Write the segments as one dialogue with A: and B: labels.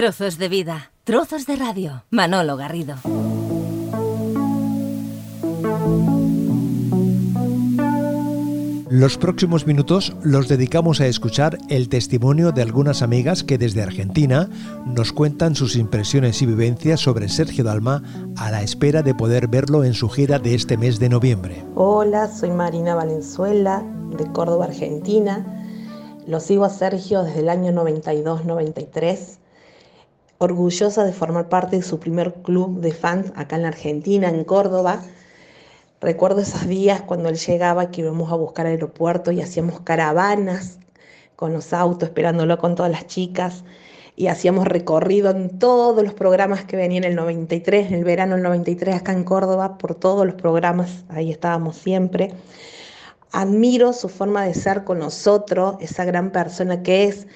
A: Trozos de vida, trozos de radio. Manolo Garrido.
B: Los próximos minutos los dedicamos a escuchar el testimonio de algunas amigas que desde Argentina nos cuentan sus impresiones y vivencias sobre Sergio Dalma a la espera de poder verlo en su gira de este mes de noviembre.
C: Hola, soy Marina Valenzuela de Córdoba, Argentina. Lo sigo a Sergio desde el año 92-93. Orgullosa de formar parte de su primer club de fans acá en la Argentina, en Córdoba Recuerdo esos días cuando él llegaba que íbamos a buscar al aeropuerto y hacíamos caravanas con los autos, esperándolo con todas las chicas. Y hacíamos recorrido en todos los programas que venían en el 93, en el verano del 93 acá en Córdoba, por todos los programas, ahí estábamos siempre. Admiro su forma de ser con nosotros, esa gran persona que es,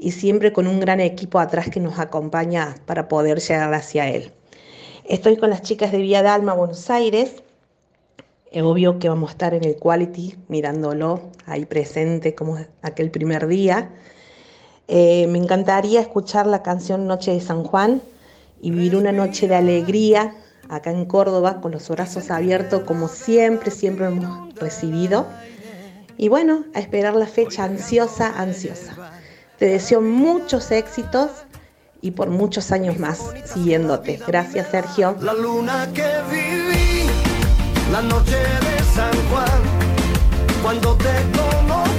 C: y siempre con un gran equipo atrás que nos acompaña para poder llegar hacia él. Estoy con las chicas de Vía Dalma, Buenos Aires, es obvio que vamos a estar en el quality mirándolo ahí presente como aquel primer día. Eh, me encantaría escuchar la canción Noche de San Juan y vivir una noche de alegría acá en Córdoba con los brazos abiertos como siempre, siempre hemos recibido. Y bueno, a esperar la fecha ansiosa, ansiosa. Te deseo muchos éxitos y por muchos años más siguiéndote. Gracias, Sergio.
D: La luna que la noche de San Juan, cuando te conocí,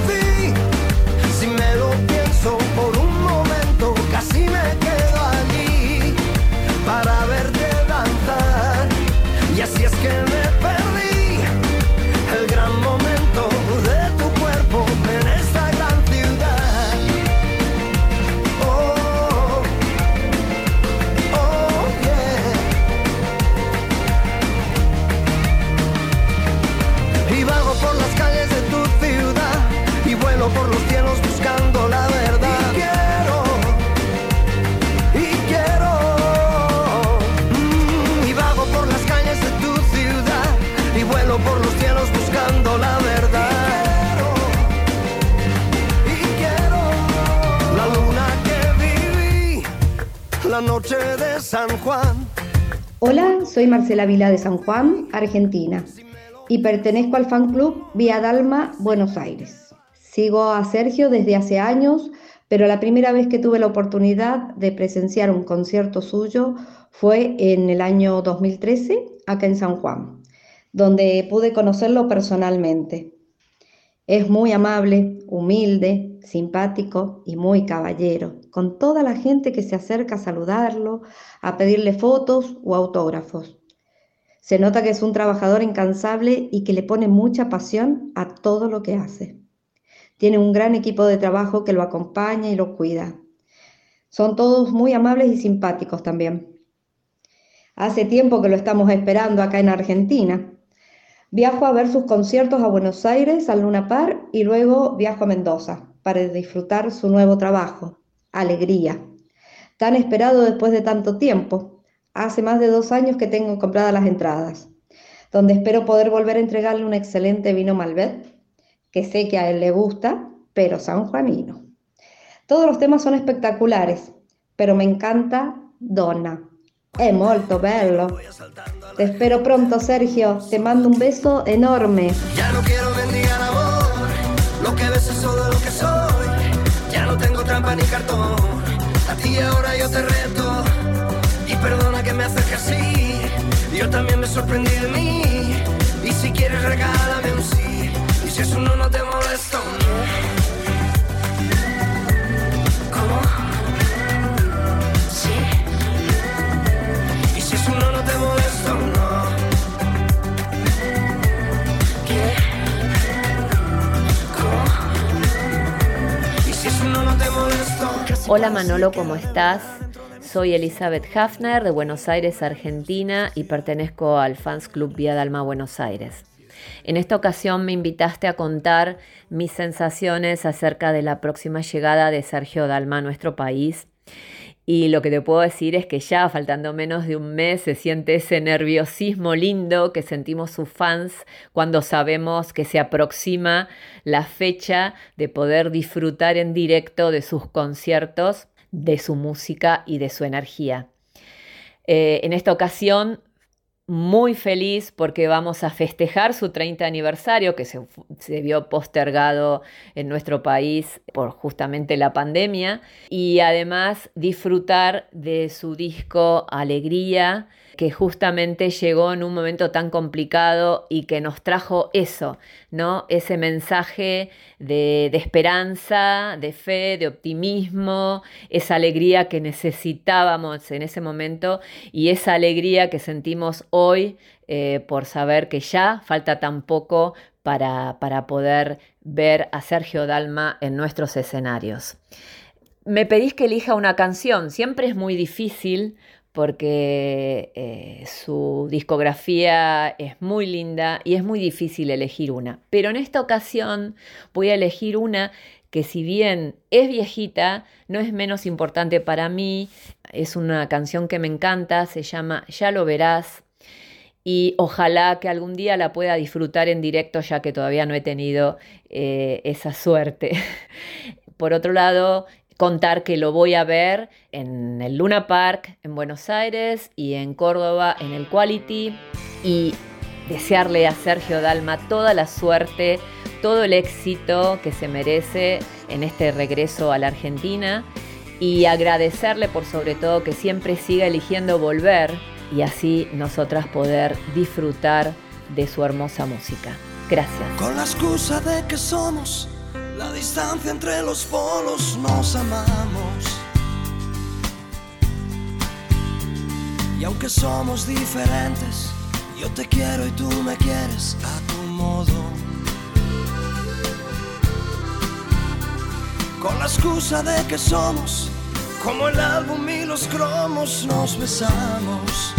D: San Juan.
E: Hola, soy Marcela Vila de San Juan, Argentina, y pertenezco al fan club Vía Dalma, Buenos Aires. Sigo a Sergio desde hace años, pero la primera vez que tuve la oportunidad de presenciar un concierto suyo fue en el año 2013, acá en San Juan, donde pude conocerlo personalmente. Es muy amable, humilde, simpático y muy caballero, con toda la gente que se acerca a saludarlo, a pedirle fotos o autógrafos. Se nota que es un trabajador incansable y que le pone mucha pasión a todo lo que hace. Tiene un gran equipo de trabajo que lo acompaña y lo cuida. Son todos muy amables y simpáticos también. Hace tiempo que lo estamos esperando acá en Argentina. Viajo a ver sus conciertos a Buenos Aires, al Luna Par, y luego viajo a Mendoza para disfrutar su nuevo trabajo, Alegría. Tan esperado después de tanto tiempo. Hace más de dos años que tengo compradas las entradas, donde espero poder volver a entregarle un excelente vino Malbec, que sé que a él le gusta, pero sanjuanino. Todos los temas son espectaculares, pero me encanta Donna. È molto bello. Te espero pronto, Sergio. Te mando un beso enorme.
D: Ya no quiero mendigar amor, lo que ves es solo lo que soy. Ya no tengo trampa ni cartón, a ti ahora yo te reto. Y perdona que me acerque así, yo también me sorprendí de mí. Y si quieres regálame un sí, y si eso no, no te molesta, no.
F: Hola Manolo, ¿cómo estás? Soy Elizabeth Hafner de Buenos Aires, Argentina y pertenezco al Fans Club Vía Dalma Buenos Aires. En esta ocasión me invitaste a contar mis sensaciones acerca de la próxima llegada de Sergio Dalma a nuestro país. Y lo que te puedo decir es que ya faltando menos de un mes se siente ese nerviosismo lindo que sentimos sus fans cuando sabemos que se aproxima la fecha de poder disfrutar en directo de sus conciertos de su música y de su energía. Eh, en esta ocasión muy feliz porque vamos a festejar su 30 aniversario que se, vio postergado en nuestro país por justamente la pandemia y además disfrutar de su disco Alegría que justamente llegó en un momento tan complicado y que nos trajo eso, ¿no? Ese mensaje de, esperanza, de fe, de optimismo, esa alegría que necesitábamos en ese momento y esa alegría que sentimos hoy eh, por saber que ya falta tan poco para, para poder ver a Sergio Dalma en nuestros escenarios. Me pedís que elija una canción, siempre es muy difícil porque eh, su discografía es muy linda y es muy difícil elegir una. Pero en esta ocasión voy a elegir una que si bien es viejita, no es menos importante para mí. Es una canción que me encanta, se llama Ya lo verás. Y ojalá que algún día la pueda disfrutar en directo, ya que todavía no he tenido eh, esa suerte. Por otro lado, contar que lo voy a ver en el Luna Park en Buenos Aires y en Córdoba en el Quality y desearle a Sergio Dalma toda la suerte, todo el éxito que se merece en este regreso a la Argentina y agradecerle por sobre todo que siempre siga eligiendo volver y así nosotras poder disfrutar de su hermosa música. Gracias.
D: Con la excusa de que somos la distancia entre los polos nos amamos. Y aunque somos diferentes, yo te quiero y tú me quieres a tu modo. Con la excusa de que somos como el álbum y los cromos nos besamos.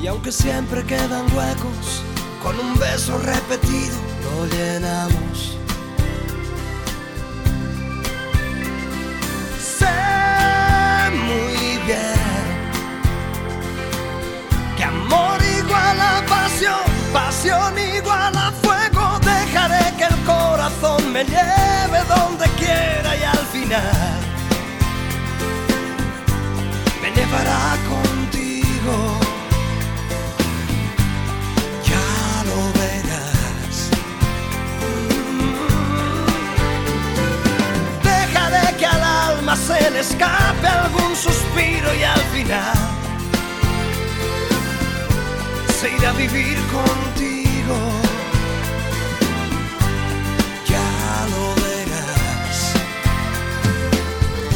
D: Y aunque siempre quedan huecos, con un beso repetido lo llenamos. Sé muy bien que amor igual a pasión, pasión igual a fuego. Dejaré que el corazón me lleve donde quiera y al final me llevará contigo. Se a vivir contigo. Ya lo verás.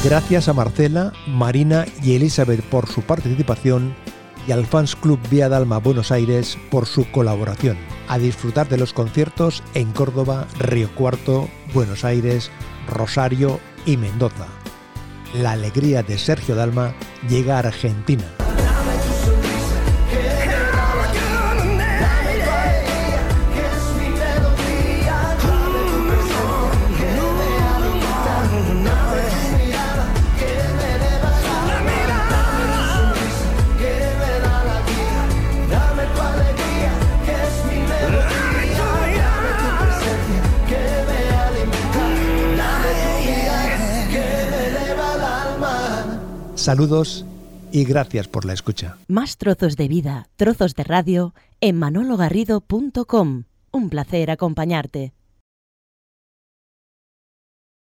B: Gracias a Marcela, Marina y Elizabeth por su participación y al Fans Club Vía Dalma Buenos Aires por su colaboración. A disfrutar de los conciertos en Córdoba, Río Cuarto, Buenos Aires, Rosario y Mendoza la alegría de Sergio Dalma llega a Argentina. Saludos y gracias por la escucha.
A: Más trozos de vida, trozos de radio en manologarrido.com. Un placer acompañarte.